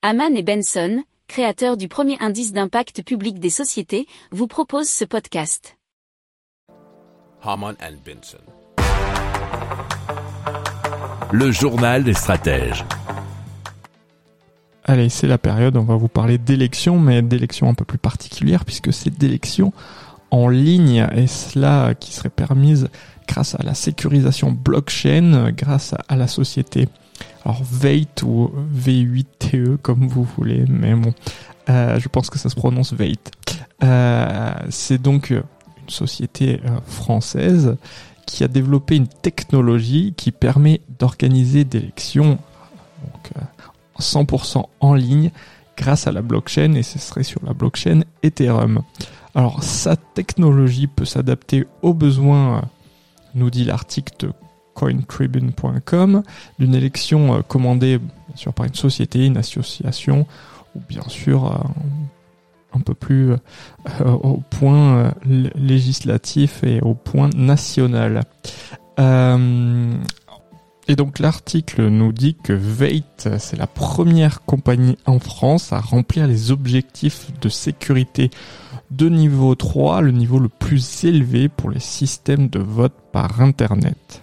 Haman et Benson, créateurs du premier indice d'impact public des sociétés, vous proposent ce podcast. Haman and Benson. Le journal des stratèges. Allez, c'est la période, on va vous parler d'élections, mais d'élections un peu plus particulières, puisque c'est d'élections en ligne, et cela qui serait permise grâce à la sécurisation blockchain, grâce à la société, alors Veit ou V8TE comme vous voulez, mais bon, euh, je pense que ça se prononce Veit. Euh, c'est donc une société euh, française qui a développé une technologie qui permet d'organiser des élections donc, 100% en ligne grâce à la blockchain et ce serait sur la blockchain Ethereum. Alors sa technologie peut s'adapter aux besoins, nous dit l'article cointribune.com, d'une élection euh, commandée bien sûr par une société, une association ou bien sûr euh, un peu plus euh, au point législatif et au point national. Et donc l'article nous dit que Veit, c'est la première compagnie en France à remplir les objectifs de sécurité de niveau 3, le niveau le plus élevé pour les systèmes de vote par Internet.